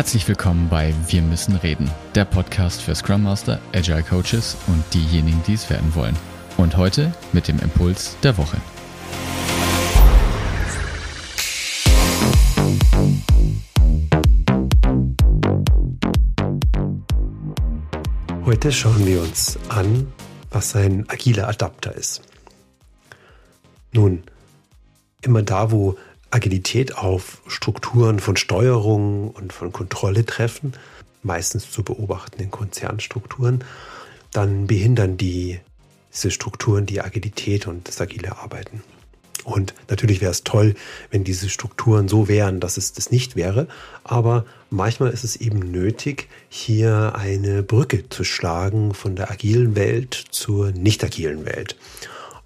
Herzlich willkommen bei Wir müssen reden, der Podcast für Scrum Master, Agile Coaches und diejenigen, die es werden wollen. Und heute mit dem Impuls der Woche. Heute schauen wir uns an, was ein agiler Adapter ist. Nun, immer da, wo Agilität auf Strukturen von Steuerung und von Kontrolle treffen, meistens zu beobachtenden Konzernstrukturen, dann behindern die, diese Strukturen die Agilität und das agile Arbeiten. Und natürlich wäre es toll, wenn diese Strukturen so wären, dass es das nicht wäre. Aber manchmal ist es eben nötig, hier eine Brücke zu schlagen von der agilen Welt zur nicht agilen Welt.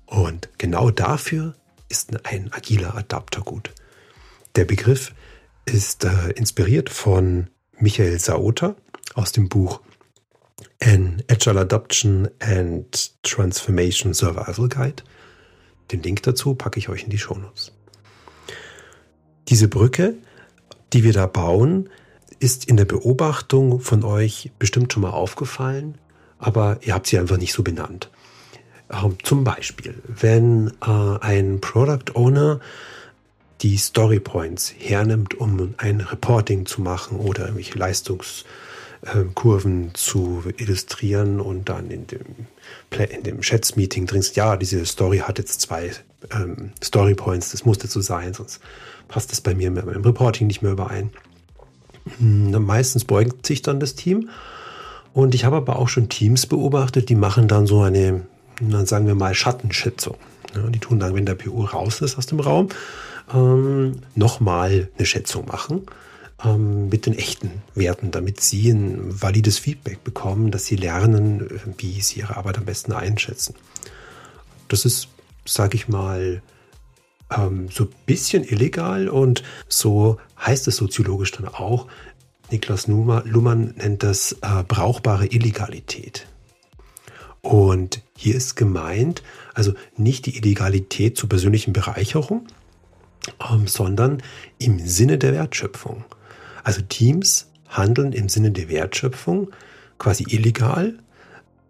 Und genau dafür ist ein agiler Adapter gut. Der Begriff ist äh, inspiriert von Michael Saota aus dem Buch An Agile Adoption and Transformation Survival Guide. Den Link dazu packe ich euch in die Shownotes. Diese Brücke, die wir da bauen, ist in der Beobachtung von euch bestimmt schon mal aufgefallen, aber ihr habt sie einfach nicht so benannt. Ähm, zum Beispiel, wenn äh, ein Product Owner die Story Points hernimmt, um ein Reporting zu machen oder irgendwelche Leistungskurven zu illustrieren und dann in dem, in dem Schätzmeeting dringst, ja, diese Story hat jetzt zwei ähm, Story Points, das musste so sein, sonst passt das bei mir mit meinem Reporting nicht mehr überein. Hm, meistens beugt sich dann das Team. Und ich habe aber auch schon Teams beobachtet, die machen dann so eine, dann sagen wir mal, Schattenschätzung. Ja, die tun dann, wenn der PO raus ist aus dem Raum, ähm, nochmal eine Schätzung machen ähm, mit den echten Werten, damit sie ein valides Feedback bekommen, dass sie lernen, wie sie ihre Arbeit am besten einschätzen. Das ist, sage ich mal, ähm, so ein bisschen illegal und so heißt es soziologisch dann auch. Niklas Luhmann nennt das äh, brauchbare Illegalität. Und hier ist gemeint, also nicht die Illegalität zur persönlichen Bereicherung, ähm, sondern im Sinne der Wertschöpfung. Also Teams handeln im Sinne der Wertschöpfung quasi illegal,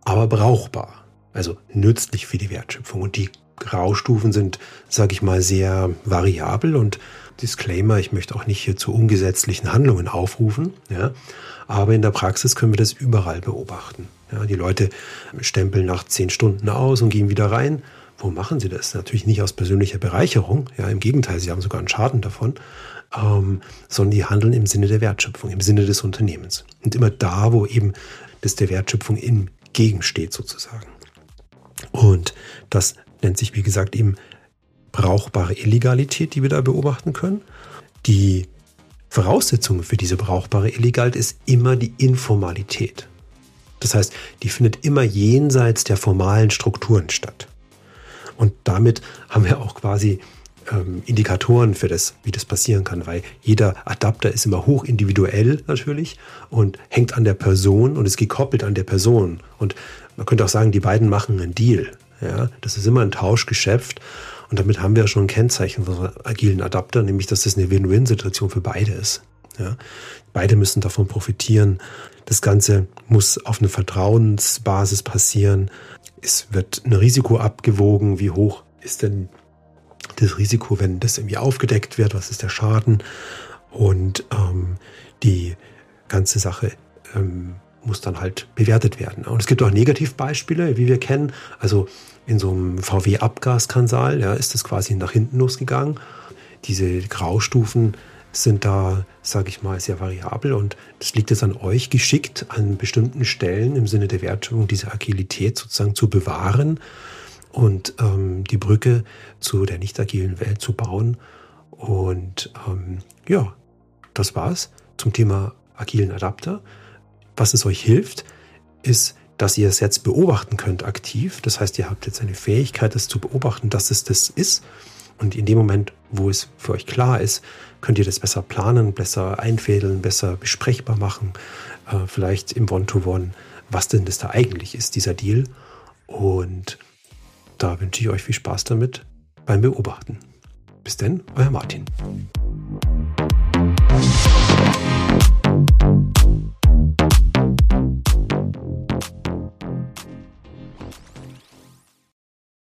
aber brauchbar. Also nützlich für die Wertschöpfung. Und die Graustufen sind, sage ich mal, sehr variabel und Disclaimer, ich möchte auch nicht hier zu ungesetzlichen Handlungen aufrufen, ja, aber in der Praxis können wir das überall beobachten. Ja, die Leute stempeln nach zehn Stunden aus und gehen wieder rein wo machen sie das? Natürlich nicht aus persönlicher Bereicherung, ja, im Gegenteil, sie haben sogar einen Schaden davon, ähm, sondern die handeln im Sinne der Wertschöpfung, im Sinne des Unternehmens. Und immer da, wo eben das der Wertschöpfung entgegensteht, sozusagen. Und das nennt sich, wie gesagt, eben brauchbare Illegalität, die wir da beobachten können. Die Voraussetzung für diese brauchbare Illegalität ist immer die Informalität. Das heißt, die findet immer jenseits der formalen Strukturen statt. Und damit haben wir auch quasi ähm, Indikatoren für das, wie das passieren kann, weil jeder Adapter ist immer hoch individuell natürlich und hängt an der Person und ist gekoppelt an der Person. Und man könnte auch sagen, die beiden machen einen Deal. Ja, das ist immer ein Tauschgeschäft. Und damit haben wir schon ein Kennzeichen von agilen Adapter, nämlich, dass das eine Win-Win-Situation für beide ist. Ja, beide müssen davon profitieren. Das Ganze muss auf einer Vertrauensbasis passieren. Es wird ein Risiko abgewogen. Wie hoch ist denn das Risiko, wenn das irgendwie aufgedeckt wird? Was ist der Schaden? Und ähm, die ganze Sache ähm, muss dann halt bewertet werden. Und es gibt auch Negativbeispiele, wie wir kennen. Also in so einem VW-Abgasskandal ja, ist das quasi nach hinten losgegangen. Diese Graustufen sind da, sage ich mal, sehr variabel und das liegt jetzt an euch, geschickt an bestimmten Stellen im Sinne der Wertschöpfung diese Agilität sozusagen zu bewahren und ähm, die Brücke zu der nicht agilen Welt zu bauen. Und ähm, ja, das war's zum Thema agilen Adapter. Was es euch hilft, ist, dass ihr es jetzt beobachten könnt aktiv. Das heißt, ihr habt jetzt eine Fähigkeit, das zu beobachten, dass es das ist und in dem Moment, wo es für euch klar ist, könnt ihr das besser planen, besser einfädeln, besser besprechbar machen. Äh, vielleicht im One-to-One, -One, was denn das da eigentlich ist, dieser Deal. Und da wünsche ich euch viel Spaß damit beim Beobachten. Bis denn, euer Martin.